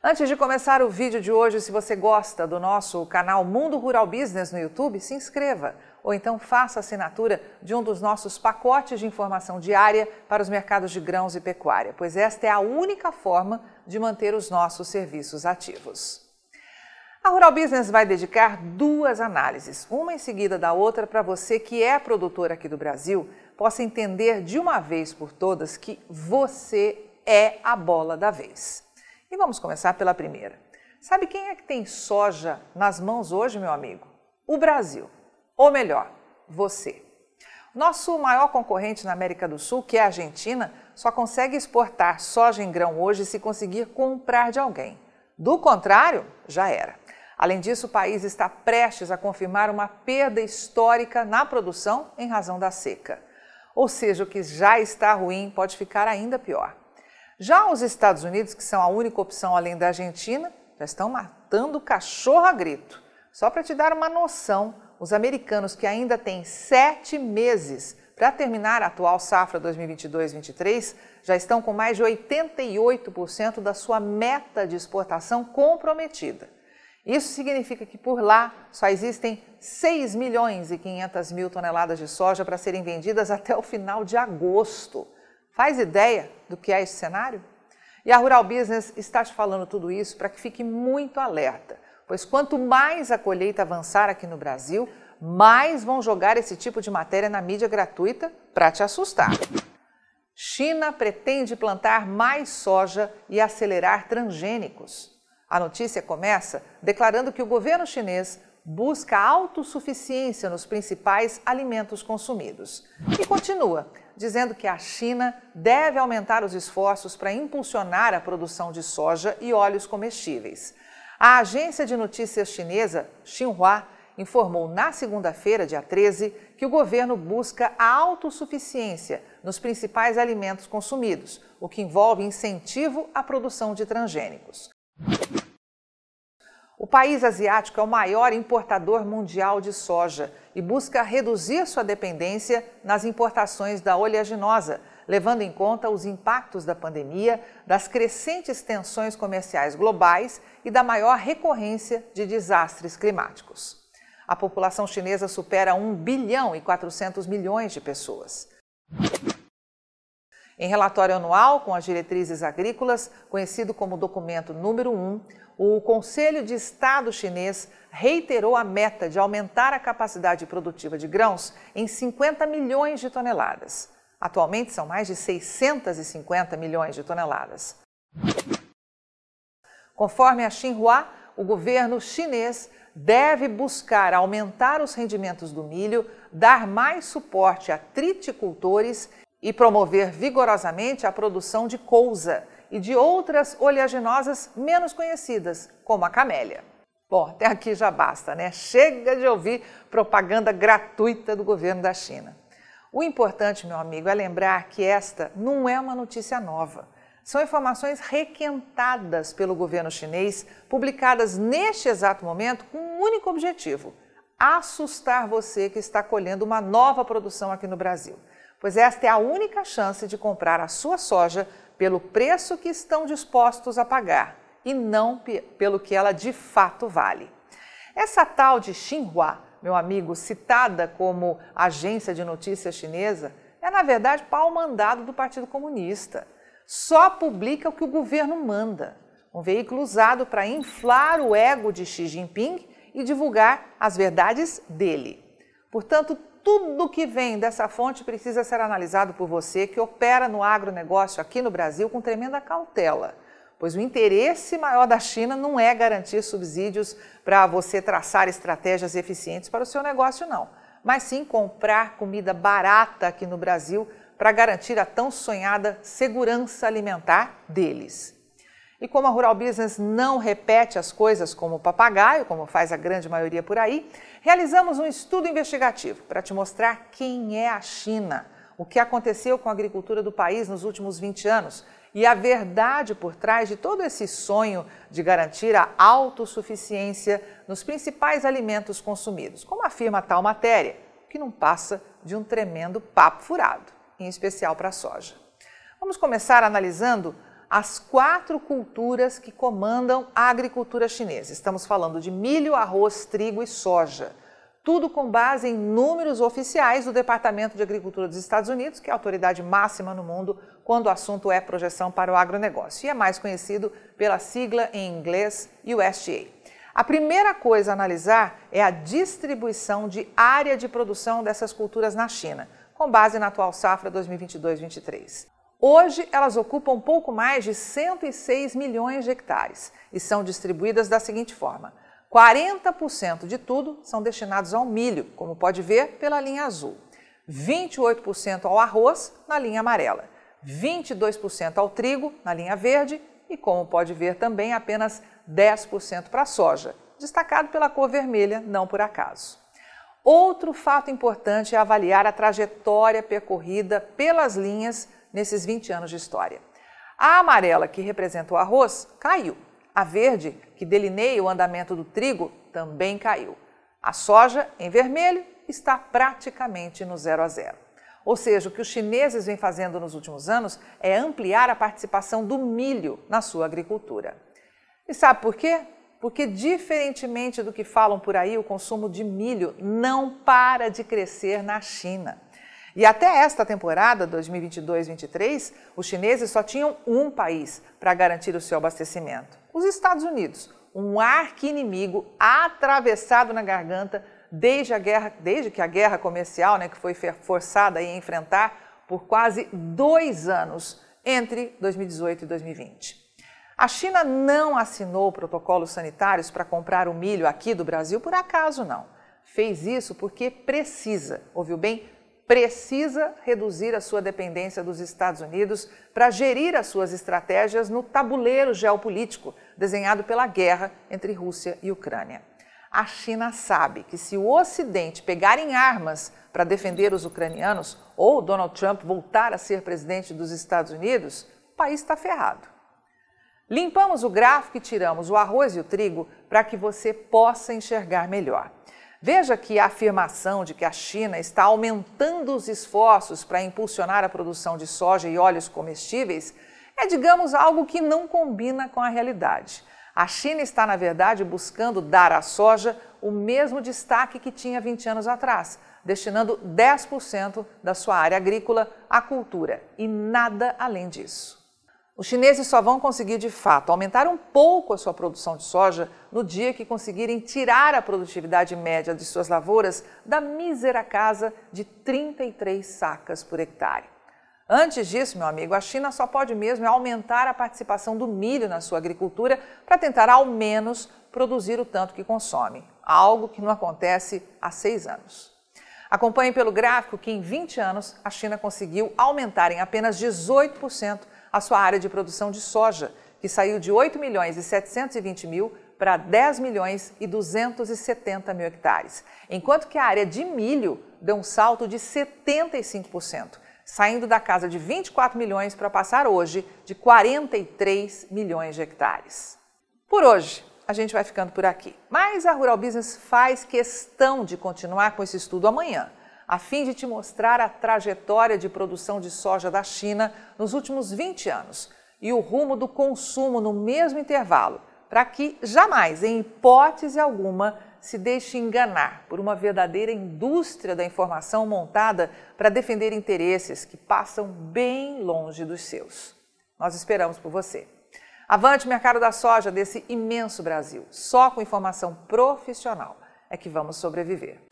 Antes de começar o vídeo de hoje, se você gosta do nosso canal Mundo Rural Business no YouTube, se inscreva ou então faça assinatura de um dos nossos pacotes de informação diária para os mercados de grãos e pecuária, pois esta é a única forma de manter os nossos serviços ativos. A Rural Business vai dedicar duas análises, uma em seguida da outra, para você que é produtor aqui do Brasil possa entender de uma vez por todas que você é a bola da vez. E vamos começar pela primeira. Sabe quem é que tem soja nas mãos hoje, meu amigo? O Brasil. Ou melhor, você. Nosso maior concorrente na América do Sul, que é a Argentina, só consegue exportar soja em grão hoje se conseguir comprar de alguém. Do contrário, já era. Além disso, o país está prestes a confirmar uma perda histórica na produção em razão da seca. Ou seja, o que já está ruim pode ficar ainda pior. Já os Estados Unidos, que são a única opção além da Argentina, já estão matando cachorro a grito. Só para te dar uma noção, os americanos que ainda têm sete meses para terminar a atual safra 2022-23 já estão com mais de 88% da sua meta de exportação comprometida. Isso significa que por lá só existem 6 milhões e 500 mil toneladas de soja para serem vendidas até o final de agosto. Faz ideia do que é esse cenário? E a Rural Business está te falando tudo isso para que fique muito alerta, pois quanto mais a colheita avançar aqui no Brasil, mais vão jogar esse tipo de matéria na mídia gratuita para te assustar. China pretende plantar mais soja e acelerar transgênicos. A notícia começa declarando que o governo chinês busca autossuficiência nos principais alimentos consumidos. E continua dizendo que a China deve aumentar os esforços para impulsionar a produção de soja e óleos comestíveis. A agência de notícias chinesa Xinhua informou na segunda-feira, dia 13, que o governo busca a autossuficiência nos principais alimentos consumidos, o que envolve incentivo à produção de transgênicos. O país asiático é o maior importador mundial de soja e busca reduzir sua dependência nas importações da oleaginosa, levando em conta os impactos da pandemia, das crescentes tensões comerciais globais e da maior recorrência de desastres climáticos. A população chinesa supera 1 bilhão e 400 milhões de pessoas. Em relatório anual com as diretrizes agrícolas, conhecido como documento número 1, o Conselho de Estado chinês reiterou a meta de aumentar a capacidade produtiva de grãos em 50 milhões de toneladas. Atualmente são mais de 650 milhões de toneladas. Conforme a Xinhua, o governo chinês deve buscar aumentar os rendimentos do milho, dar mais suporte a triticultores e promover vigorosamente a produção de couza e de outras oleaginosas menos conhecidas, como a camélia. Bom, até aqui já basta, né? Chega de ouvir propaganda gratuita do governo da China. O importante, meu amigo, é lembrar que esta não é uma notícia nova. São informações requentadas pelo governo chinês, publicadas neste exato momento com um único objetivo: assustar você que está colhendo uma nova produção aqui no Brasil. Pois esta é a única chance de comprar a sua soja pelo preço que estão dispostos a pagar e não pelo que ela de fato vale. Essa tal de Xinhua, meu amigo, citada como agência de notícias chinesa, é na verdade pau mandado do Partido Comunista. Só publica o que o governo manda. Um veículo usado para inflar o ego de Xi Jinping e divulgar as verdades dele. Portanto, tudo que vem dessa fonte precisa ser analisado por você que opera no agronegócio aqui no Brasil com tremenda cautela, pois o interesse maior da China não é garantir subsídios para você traçar estratégias eficientes para o seu negócio, não, mas sim comprar comida barata aqui no Brasil para garantir a tão sonhada segurança alimentar deles. E como a Rural Business não repete as coisas como papagaio, como faz a grande maioria por aí, realizamos um estudo investigativo para te mostrar quem é a China, o que aconteceu com a agricultura do país nos últimos 20 anos e a verdade por trás de todo esse sonho de garantir a autossuficiência nos principais alimentos consumidos, como afirma tal matéria, que não passa de um tremendo papo furado, em especial para a soja. Vamos começar analisando as quatro culturas que comandam a agricultura chinesa. Estamos falando de milho, arroz, trigo e soja. Tudo com base em números oficiais do Departamento de Agricultura dos Estados Unidos, que é a autoridade máxima no mundo quando o assunto é projeção para o agronegócio, e é mais conhecido pela sigla em inglês USDA. A primeira coisa a analisar é a distribuição de área de produção dessas culturas na China, com base na atual safra 2022-23. Hoje, elas ocupam pouco mais de 106 milhões de hectares e são distribuídas da seguinte forma: 40% de tudo são destinados ao milho, como pode ver pela linha azul, 28% ao arroz, na linha amarela, 22% ao trigo, na linha verde, e como pode ver também apenas 10% para a soja, destacado pela cor vermelha, não por acaso. Outro fato importante é avaliar a trajetória percorrida pelas linhas nesses 20 anos de história. A amarela, que representa o arroz, caiu a verde, que delineia o andamento do trigo, também caiu. A soja, em vermelho, está praticamente no zero a zero. Ou seja, o que os chineses vêm fazendo nos últimos anos é ampliar a participação do milho na sua agricultura. E sabe por quê? Porque, diferentemente do que falam por aí, o consumo de milho não para de crescer na China. E até esta temporada, 2022-23, os chineses só tinham um país para garantir o seu abastecimento: os Estados Unidos, um arqui-inimigo atravessado na garganta desde, a guerra, desde que a guerra comercial, né, que foi forçada a enfrentar por quase dois anos entre 2018 e 2020. A China não assinou protocolos sanitários para comprar o milho aqui do Brasil por acaso não. Fez isso porque precisa, ouviu bem? Precisa reduzir a sua dependência dos Estados Unidos para gerir as suas estratégias no tabuleiro geopolítico desenhado pela guerra entre Rússia e Ucrânia. A China sabe que se o Ocidente pegar em armas para defender os ucranianos ou Donald Trump voltar a ser presidente dos Estados Unidos, o país está ferrado. Limpamos o gráfico e tiramos o arroz e o trigo para que você possa enxergar melhor. Veja que a afirmação de que a China está aumentando os esforços para impulsionar a produção de soja e óleos comestíveis é, digamos, algo que não combina com a realidade. A China está, na verdade, buscando dar à soja o mesmo destaque que tinha 20 anos atrás, destinando 10% da sua área agrícola à cultura e nada além disso. Os chineses só vão conseguir de fato aumentar um pouco a sua produção de soja no dia que conseguirem tirar a produtividade média de suas lavouras da mísera casa de 33 sacas por hectare. Antes disso, meu amigo, a China só pode mesmo aumentar a participação do milho na sua agricultura para tentar ao menos produzir o tanto que consome, algo que não acontece há seis anos. Acompanhe pelo gráfico que em 20 anos a China conseguiu aumentar em apenas 18% a sua área de produção de soja, que saiu de 8 milhões e 720 mil para 10 milhões e 270 mil hectares, enquanto que a área de milho deu um salto de 75%, saindo da casa de 24 milhões para passar hoje de 43 milhões de hectares. Por hoje, a gente vai ficando por aqui. Mas a Rural Business faz questão de continuar com esse estudo amanhã a fim de te mostrar a trajetória de produção de soja da China nos últimos 20 anos e o rumo do consumo no mesmo intervalo, para que jamais, em hipótese alguma, se deixe enganar por uma verdadeira indústria da informação montada para defender interesses que passam bem longe dos seus. Nós esperamos por você. Avante mercado da soja desse imenso Brasil. Só com informação profissional é que vamos sobreviver.